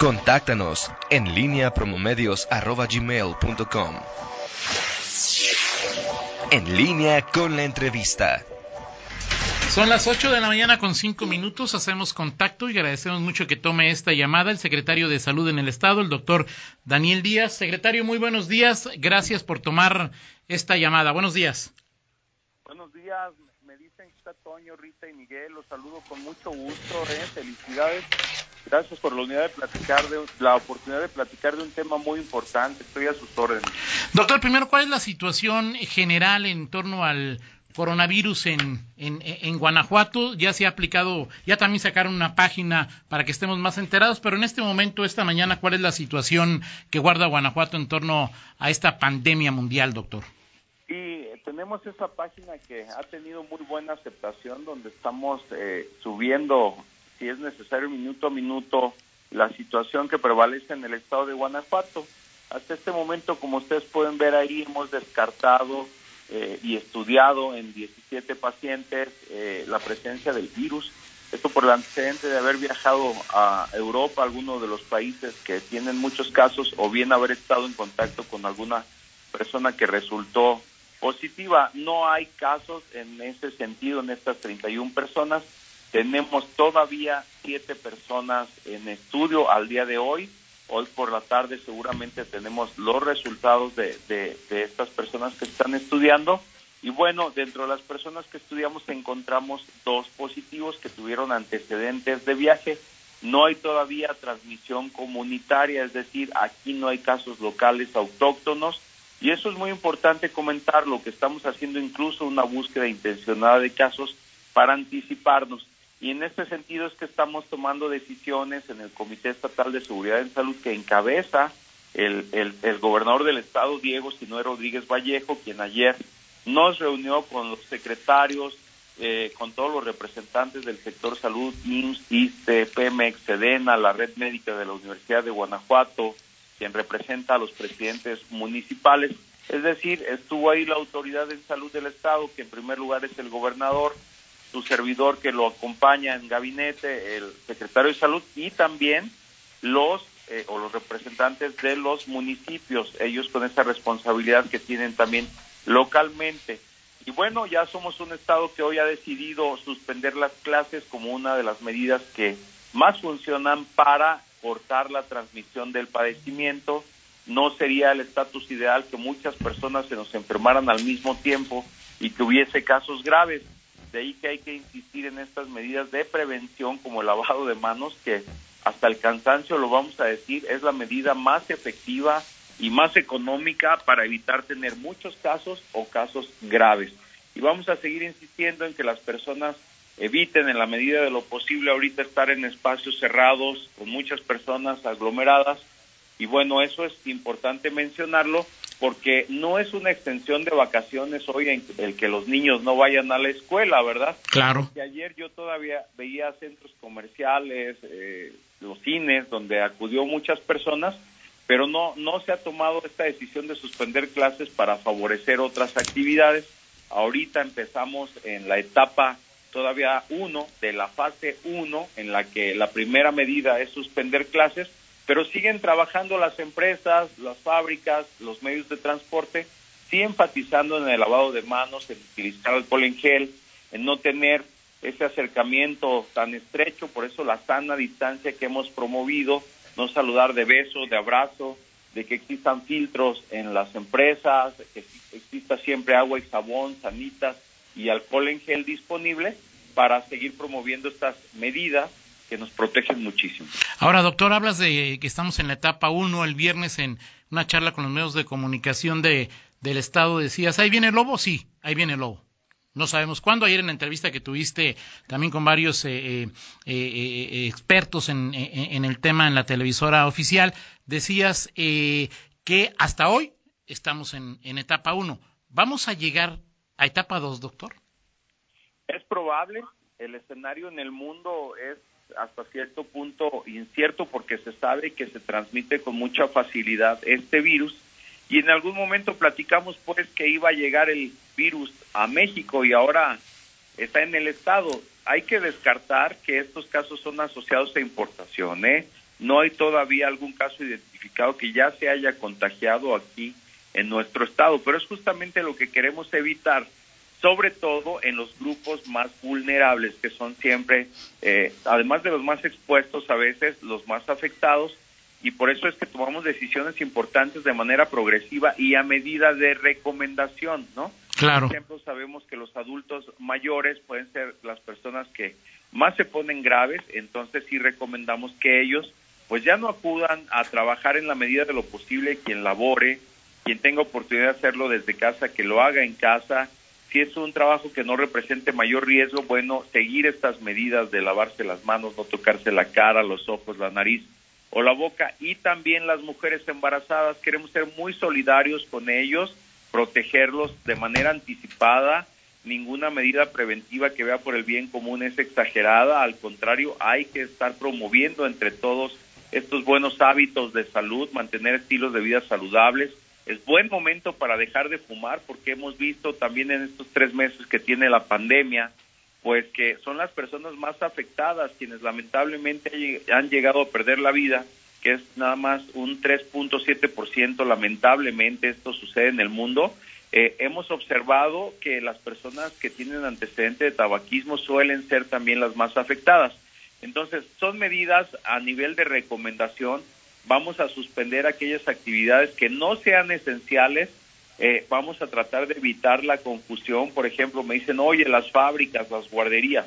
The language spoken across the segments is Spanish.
Contáctanos en línea promomedios.com. En línea con la entrevista. Son las 8 de la mañana con 5 minutos. Hacemos contacto y agradecemos mucho que tome esta llamada el secretario de Salud en el Estado, el doctor Daniel Díaz. Secretario, muy buenos días. Gracias por tomar esta llamada. Buenos días. Buenos días. Me dicen que está Toño, Rita y Miguel. Los saludo con mucho gusto. ¿eh? Felicidades. Gracias por la unidad de platicar de la oportunidad de platicar de un tema muy importante. Estoy a sus órdenes. Doctor, primero, ¿cuál es la situación general en torno al coronavirus en, en, Guanajuato. Ya se ha aplicado, ya también sacaron una página para que estemos más enterados, pero en este momento, esta mañana, ¿cuál es la situación que guarda Guanajuato en torno a esta pandemia mundial, doctor? Sí, tenemos esa página que ha tenido muy buena aceptación, donde estamos eh, subiendo, si es necesario, minuto a minuto, la situación que prevalece en el estado de Guanajuato. Hasta este momento, como ustedes pueden ver ahí, hemos descartado eh, y estudiado en 17 pacientes eh, la presencia del virus. Esto por el antecedente de haber viajado a Europa, algunos de los países que tienen muchos casos, o bien haber estado en contacto con alguna persona que resultó positiva. No hay casos en ese sentido en estas 31 personas. Tenemos todavía siete personas en estudio al día de hoy Hoy por la tarde seguramente tenemos los resultados de, de, estas personas que están estudiando. Y bueno, dentro de las personas que estudiamos encontramos dos positivos que tuvieron antecedentes de viaje. No hay todavía transmisión comunitaria, es decir, aquí no hay casos locales autóctonos. Y eso es muy importante comentar, lo que estamos haciendo incluso una búsqueda intencionada de casos para anticiparnos. Y en este sentido es que estamos tomando decisiones en el Comité Estatal de Seguridad en Salud que encabeza el, el, gobernador del estado, Diego Sinue Rodríguez Vallejo, quien ayer nos reunió con los secretarios, eh, con todos los representantes del sector salud, IMSS, ISTE, PEMEX, SEDENA, la Red Médica de la Universidad de Guanajuato, quien representa a los presidentes municipales. Es decir, estuvo ahí la autoridad de salud del estado, que en primer lugar es el gobernador, su servidor que lo acompaña en gabinete, el secretario de salud y también los eh, o los representantes de los municipios, ellos con esa responsabilidad que tienen también localmente. Y bueno, ya somos un estado que hoy ha decidido suspender las clases como una de las medidas que más funcionan para cortar la transmisión del padecimiento. No sería el estatus ideal que muchas personas se nos enfermaran al mismo tiempo y que hubiese casos graves. De ahí que hay que insistir en estas medidas de prevención como el lavado de manos, que hasta el cansancio lo vamos a decir, es la medida más efectiva y más económica para evitar tener muchos casos o casos graves. Y vamos a seguir insistiendo en que las personas eviten en la medida de lo posible ahorita estar en espacios cerrados con muchas personas aglomeradas. Y bueno, eso es importante mencionarlo porque no es una extensión de vacaciones hoy en el que los niños no vayan a la escuela, ¿verdad? Claro. Y ayer yo todavía veía centros comerciales, eh, los cines, donde acudió muchas personas, pero no, no se ha tomado esta decisión de suspender clases para favorecer otras actividades. Ahorita empezamos en la etapa todavía uno de la fase uno, en la que la primera medida es suspender clases, pero siguen trabajando las empresas, las fábricas, los medios de transporte, sí enfatizando en el lavado de manos, en utilizar alcohol en gel, en no tener ese acercamiento tan estrecho, por eso la sana distancia que hemos promovido, no saludar de beso, de abrazo, de que existan filtros en las empresas, que exista siempre agua y jabón, sanitas y alcohol en gel disponible para seguir promoviendo estas medidas que nos protegen muchísimo. Ahora, doctor, hablas de que estamos en la etapa 1 el viernes en una charla con los medios de comunicación de, del Estado. Decías, ¿ahí viene el lobo? Sí, ahí viene el lobo. No sabemos cuándo. Ayer en la entrevista que tuviste también con varios eh, eh, eh, expertos en, en, el tema en la televisora oficial, decías que hasta hoy estamos en, en etapa 1. ¿Vamos a llegar a etapa 2, doctor? Es probable. El escenario en el mundo es hasta cierto punto incierto porque se sabe que se transmite con mucha facilidad este virus y en algún momento platicamos pues que iba a llegar el virus a México y ahora está en el estado. Hay que descartar que estos casos son asociados a importación, ¿eh? no hay todavía algún caso identificado que ya se haya contagiado aquí en nuestro estado, pero es justamente lo que queremos evitar, sobre todo en los grupos más vulnerables, que son siempre, eh, además de los más expuestos, a veces los más afectados, y por eso es que tomamos decisiones importantes de manera progresiva y a medida de recomendación, ¿no? Claro. Por ejemplo, sabemos que los adultos mayores pueden ser las personas que más se ponen graves, entonces sí recomendamos que ellos pues ya no acudan a trabajar en la medida de lo posible quien labore, quien tenga oportunidad de hacerlo desde casa, que lo haga en casa. Si es un trabajo que no represente mayor riesgo, bueno, seguir estas medidas de lavarse las manos, no tocarse la cara, los ojos, la nariz o la boca. Y también las mujeres embarazadas, queremos ser muy solidarios con ellos, protegerlos de manera anticipada. Ninguna medida preventiva que vea por el bien común es exagerada, al contrario, hay que estar promoviendo entre todos estos buenos hábitos de salud, mantener estilos de vida saludables. Es buen momento para dejar de fumar porque hemos visto también en estos tres meses que tiene la pandemia, pues que son las personas más afectadas quienes lamentablemente han llegado a perder la vida, que es nada más un 3.7% lamentablemente esto sucede en el mundo. Eh, hemos observado que las personas que tienen antecedente de tabaquismo suelen ser también las más afectadas. Entonces, son medidas a nivel de recomendación. Vamos a suspender aquellas actividades que no sean esenciales. Eh, vamos a tratar de evitar la confusión. Por ejemplo, me dicen, oye, las fábricas, las guarderías.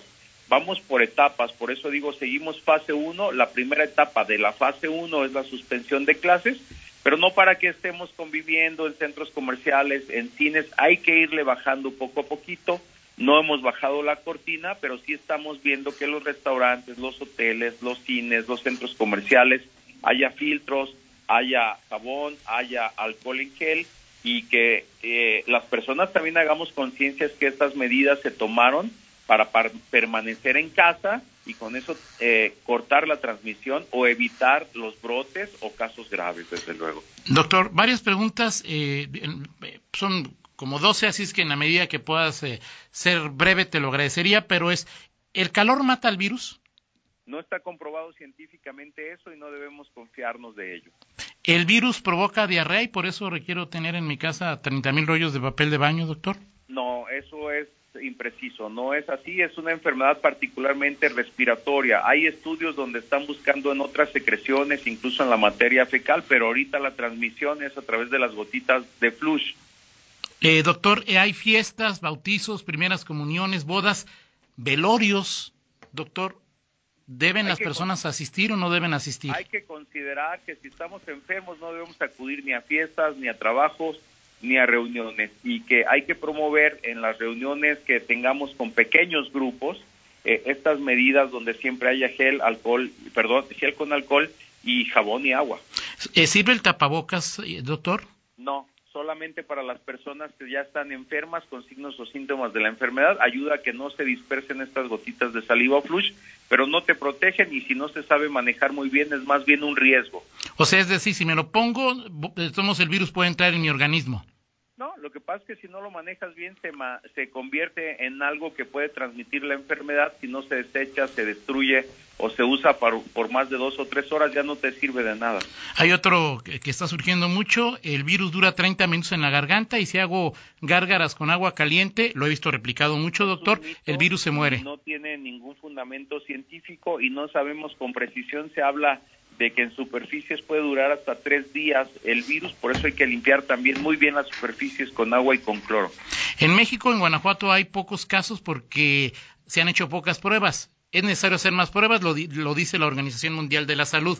Vamos por etapas, por eso digo, seguimos fase 1. La primera etapa de la fase 1 es la suspensión de clases, pero no para que estemos conviviendo en centros comerciales, en cines. Hay que irle bajando poco a poquito no hemos bajado la cortina, pero sí estamos viendo que los restaurantes, los hoteles, los cines, los centros comerciales, haya filtros, haya jabón, haya alcohol en gel y que eh, las personas también hagamos conciencia que estas medidas se tomaron para permanecer en casa y con eso eh, cortar la transmisión o evitar los brotes o casos graves, desde luego. Doctor, varias preguntas eh, son como 12, así es que en la medida que puedas eh, ser breve te lo agradecería, pero es, ¿el calor mata al virus? No está comprobado científicamente eso y no debemos confiarnos de ello. ¿El virus provoca diarrea y por eso requiero tener en mi casa 30 mil rollos de papel de baño, doctor? No, eso es impreciso, no es así, es una enfermedad particularmente respiratoria. Hay estudios donde están buscando en otras secreciones, incluso en la materia fecal, pero ahorita la transmisión es a través de las gotitas de flush. Eh, doctor, eh, hay fiestas, bautizos, primeras comuniones, bodas, velorios. Doctor, ¿deben las personas asistir o no deben asistir? Hay que considerar que si estamos enfermos no debemos acudir ni a fiestas, ni a trabajos, ni a reuniones. Y que hay que promover en las reuniones que tengamos con pequeños grupos eh, estas medidas donde siempre haya gel, alcohol, perdón, gel con alcohol y jabón y agua. ¿Sirve el tapabocas, doctor? No, solamente para las personas que ya están enfermas con signos o síntomas de la enfermedad, ayuda a que no se dispersen estas gotitas de saliva o flush, pero no te protegen y si no se sabe manejar muy bien es más bien un riesgo. O sea, es decir, si me lo pongo, el virus puede entrar en mi organismo. Lo que pasa es que si no lo manejas bien se, se convierte en algo que puede transmitir la enfermedad, si no se desecha, se destruye o se usa por, más de dos o tres horas, ya no te sirve de nada. Hay otro que, que, está surgiendo mucho, el virus dura 30 minutos en la garganta y si hago gárgaras con agua caliente, lo he visto replicado mucho, doctor, el virus se muere. No tiene ningún fundamento científico y no sabemos con precisión, se habla de que en superficies puede durar hasta tres días el virus, por eso hay que limpiar también muy bien las superficies con agua y con cloro. En México, en Guanajuato, hay pocos casos porque se han hecho pocas pruebas. ¿Es necesario hacer más pruebas? Lo, lo dice la Organización Mundial de la Salud.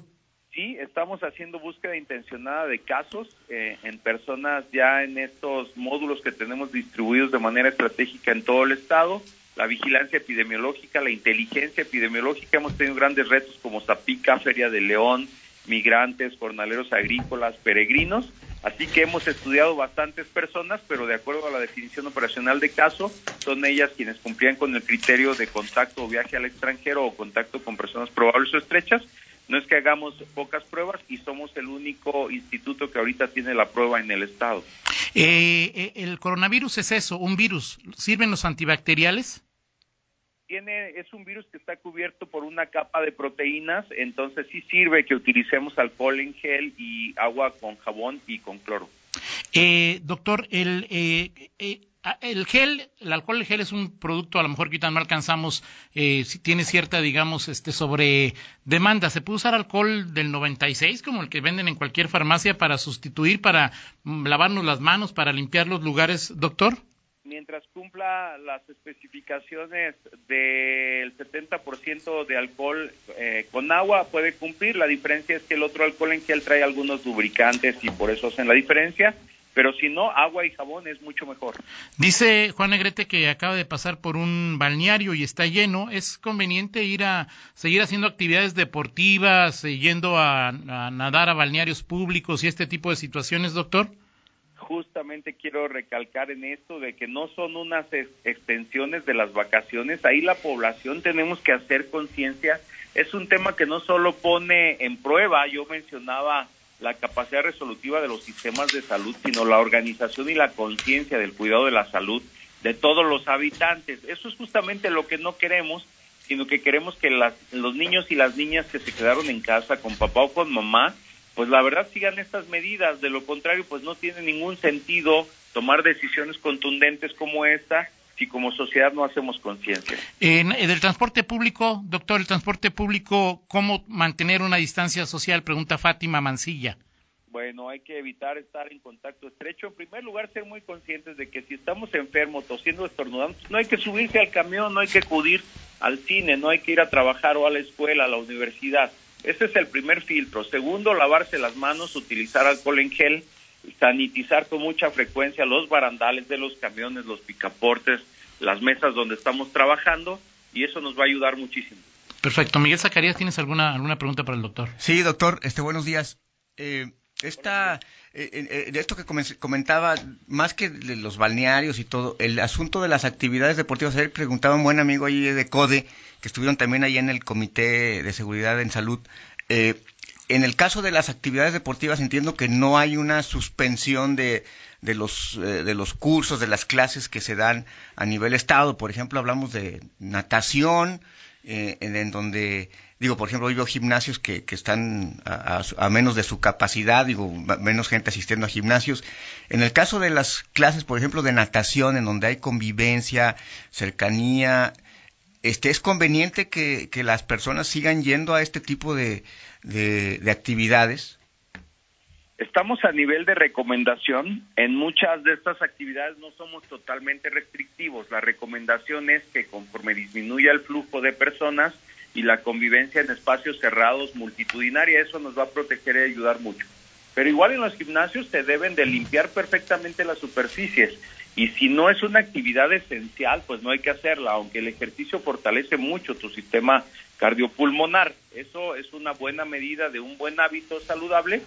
Sí, estamos haciendo búsqueda intencionada de casos eh, en personas ya en estos módulos que tenemos distribuidos de manera estratégica en todo el estado la vigilancia epidemiológica, la inteligencia epidemiológica. Hemos tenido grandes retos como Zapica, Feria de León, migrantes, jornaleros agrícolas, peregrinos. Así que hemos estudiado bastantes personas, pero de acuerdo a la definición operacional de caso, son ellas quienes cumplían con el criterio de contacto o viaje al extranjero o contacto con personas probables o estrechas. No es que hagamos pocas pruebas y somos el único instituto que ahorita tiene la prueba en el estado. Eh, eh, el coronavirus es eso, un virus. ¿Sirven los antibacteriales? tiene es un virus que está cubierto por una capa de proteínas, entonces sí sirve que utilicemos alcohol en gel y agua con jabón y con cloro. Eh, doctor, el, eh, eh, el gel, el alcohol en gel es un producto a lo mejor que ahorita no alcanzamos, eh, tiene cierta, digamos, este sobre demanda. ¿Se puede usar alcohol del 96 como el que venden en cualquier farmacia para sustituir, para mm, lavarnos las manos, para limpiar los lugares, doctor? mientras cumpla las especificaciones del 70% de alcohol eh, con agua, puede cumplir. La diferencia es que el otro alcohol en gel trae algunos lubricantes y por eso hacen la diferencia. Pero si no, agua y jabón es mucho mejor. Dice Juan Negrete que acaba de pasar por un balneario y está lleno. ¿Es conveniente ir a seguir haciendo actividades deportivas, eh, yendo a nadar a balnearios públicos y este tipo de situaciones, doctor? justamente quiero recalcar en esto de que no son unas extensiones de las vacaciones, ahí la población tenemos que hacer conciencia, es un tema que no solo pone en prueba, yo mencionaba la capacidad resolutiva de los sistemas de salud, sino la organización y la conciencia del cuidado de la salud de todos los habitantes. Eso es justamente lo que no queremos, sino que queremos que las, los niños y las niñas que se quedaron en casa con papá o con mamá pues la verdad sigan estas medidas, de lo contrario pues no tiene ningún sentido tomar decisiones contundentes como esta si como sociedad no hacemos conciencia. En, el transporte público, doctor, el transporte público, ¿cómo mantener una distancia social? Pregunta Fátima Mancilla. Bueno, hay que evitar estar en contacto estrecho. En primer lugar, ser muy conscientes de que si estamos enfermos, tosiendo, estornudando, no hay que subirse al camión, no hay que acudir al cine, no hay que ir a trabajar o a la escuela, a la universidad ese es el primer filtro. Segundo, lavarse las manos, utilizar alcohol en gel, sanitizar con mucha frecuencia los barandales de los camiones, los picaportes, las mesas donde estamos trabajando y eso nos va a ayudar muchísimo. Perfecto. Miguel Zacarías, ¿tienes alguna, alguna pregunta para el doctor? Sí, doctor. Este, buenos días. Eh, esta, eh, de esto que comentaba, más que de los balnearios y todo, el asunto de las actividades deportivas, ayer preguntaba un buen amigo ahí de CODE, que estuvieron también ahí en el Comité de Seguridad en Salud, eh, en el caso de las actividades deportivas entiendo que no hay una suspensión de, de, los, eh, de los cursos, de las clases que se dan a nivel estado. Por ejemplo, hablamos de natación, eh, en, donde, digo, por ejemplo, hoy veo gimnasios que, que están a, menos de su capacidad, digo, menos gente asistiendo a gimnasios. En el caso de las clases, por ejemplo, de natación, en donde hay convivencia, cercanía, este, ¿es conveniente que, las personas sigan yendo a este tipo de, de actividades? Estamos a nivel de recomendación. En muchas de estas actividades no somos totalmente restrictivos. La recomendación es que conforme disminuya el flujo de personas y la convivencia en espacios cerrados multitudinaria, eso nos va a proteger y ayudar mucho. Pero igual en los gimnasios se deben de limpiar perfectamente las superficies y si no es una actividad esencial, pues no hay que hacerla, aunque el ejercicio fortalece mucho tu sistema cardiopulmonar. Eso es una buena medida de un buen hábito saludable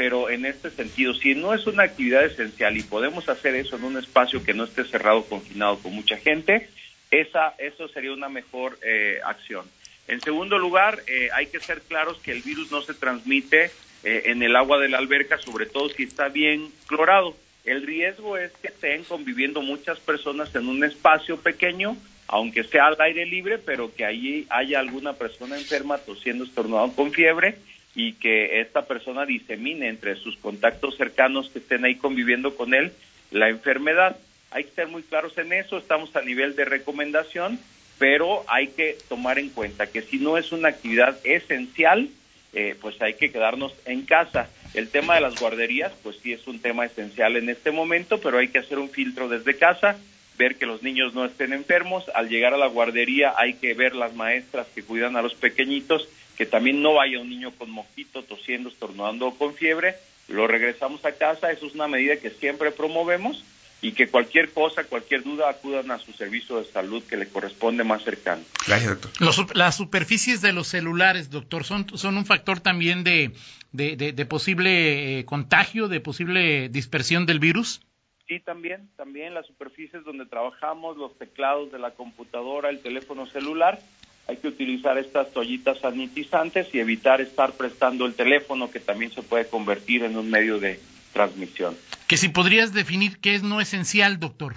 pero en este sentido, si no es una actividad esencial y podemos hacer eso en un espacio que no esté cerrado, confinado con mucha gente, esa, eso sería una mejor eh, acción. En segundo lugar, eh, hay que ser claros que el virus no se transmite eh, en el agua de la alberca, sobre todo si está bien clorado. El riesgo es que estén conviviendo muchas personas en un espacio pequeño, aunque sea al aire libre, pero que allí haya alguna persona enferma tosiendo, estornudando con fiebre y que esta persona disemine entre sus contactos cercanos que estén ahí conviviendo con él la enfermedad. Hay que ser muy claros en eso, estamos a nivel de recomendación, pero hay que tomar en cuenta que si no es una actividad esencial, eh, pues hay que quedarnos en casa. El tema de las guarderías, pues sí es un tema esencial en este momento, pero hay que hacer un filtro desde casa, ver que los niños no estén enfermos. Al llegar a la guardería hay que ver las maestras que cuidan a los pequeñitos que también no vaya un niño con mosquito, tosiendo, estornudando o con fiebre, lo regresamos a casa, eso es una medida que siempre promovemos y que cualquier cosa, cualquier duda acudan a su servicio de salud que le corresponde más cercano. Gracias, doctor. las superficies de los celulares, doctor, son, son un factor también de, de, posible eh, contagio, de posible dispersión del virus. Sí, también, también las superficies donde trabajamos, los teclados de la computadora, el teléfono celular, hay que utilizar estas toallitas sanitizantes y evitar estar prestando el teléfono que también se puede convertir en un medio de transmisión. Que si podrías definir qué es no esencial, doctor.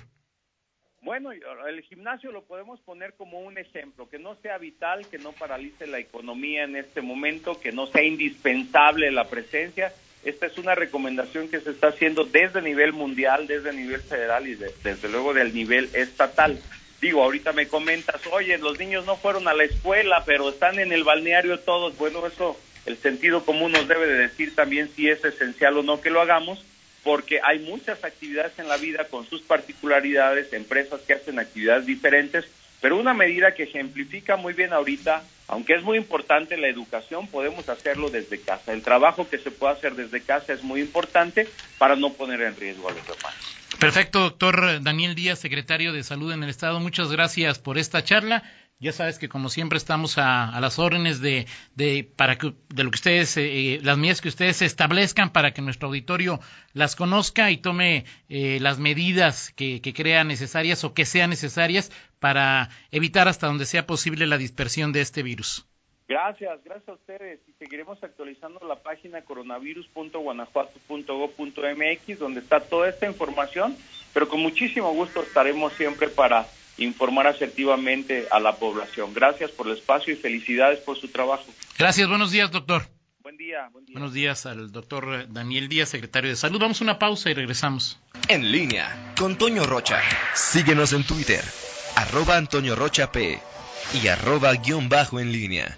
Bueno, el gimnasio lo podemos poner como un ejemplo, que no sea vital, que no paralice la economía en este momento, que no sea indispensable la presencia. Esta es una recomendación que se está haciendo desde nivel mundial, desde nivel federal y desde luego del nivel estatal. Digo, ahorita me comentas, oye, los niños no fueron a la escuela, pero están en el balneario todos. Bueno, eso el sentido común nos debe de decir también si es esencial o no que lo hagamos porque hay muchas actividades en la vida con sus particularidades, empresas que hacen actividades diferentes, pero una medida que ejemplifica muy bien ahorita, aunque es muy importante la educación, podemos hacerlo desde casa. El trabajo que se puede hacer desde casa es muy importante para no poner en riesgo a los demás. Perfecto, doctor Daniel Díaz, secretario de Salud en el Estado. Muchas gracias por esta charla. Ya sabes que como siempre estamos a, las órdenes de, de, para que, de lo que ustedes, eh, las medidas que ustedes establezcan para que nuestro auditorio las conozca y tome eh, las medidas que, que crea necesarias o que sean necesarias para evitar hasta donde sea posible la dispersión de este virus. Gracias, gracias a ustedes. Y seguiremos actualizando la página coronavirus.guanajuato.gov.mx donde está toda esta información, pero con muchísimo gusto estaremos siempre para informar asertivamente a la población. Gracias por el espacio y felicidades por su trabajo. Gracias, buenos días, doctor. Buen día, buen día. Buenos días al doctor Daniel Díaz, secretario de Salud. Vamos a una pausa y regresamos. En línea con Toño Rocha. Síguenos en Twitter, arroba Antonio Rocha P y arroba guion bajo en línea.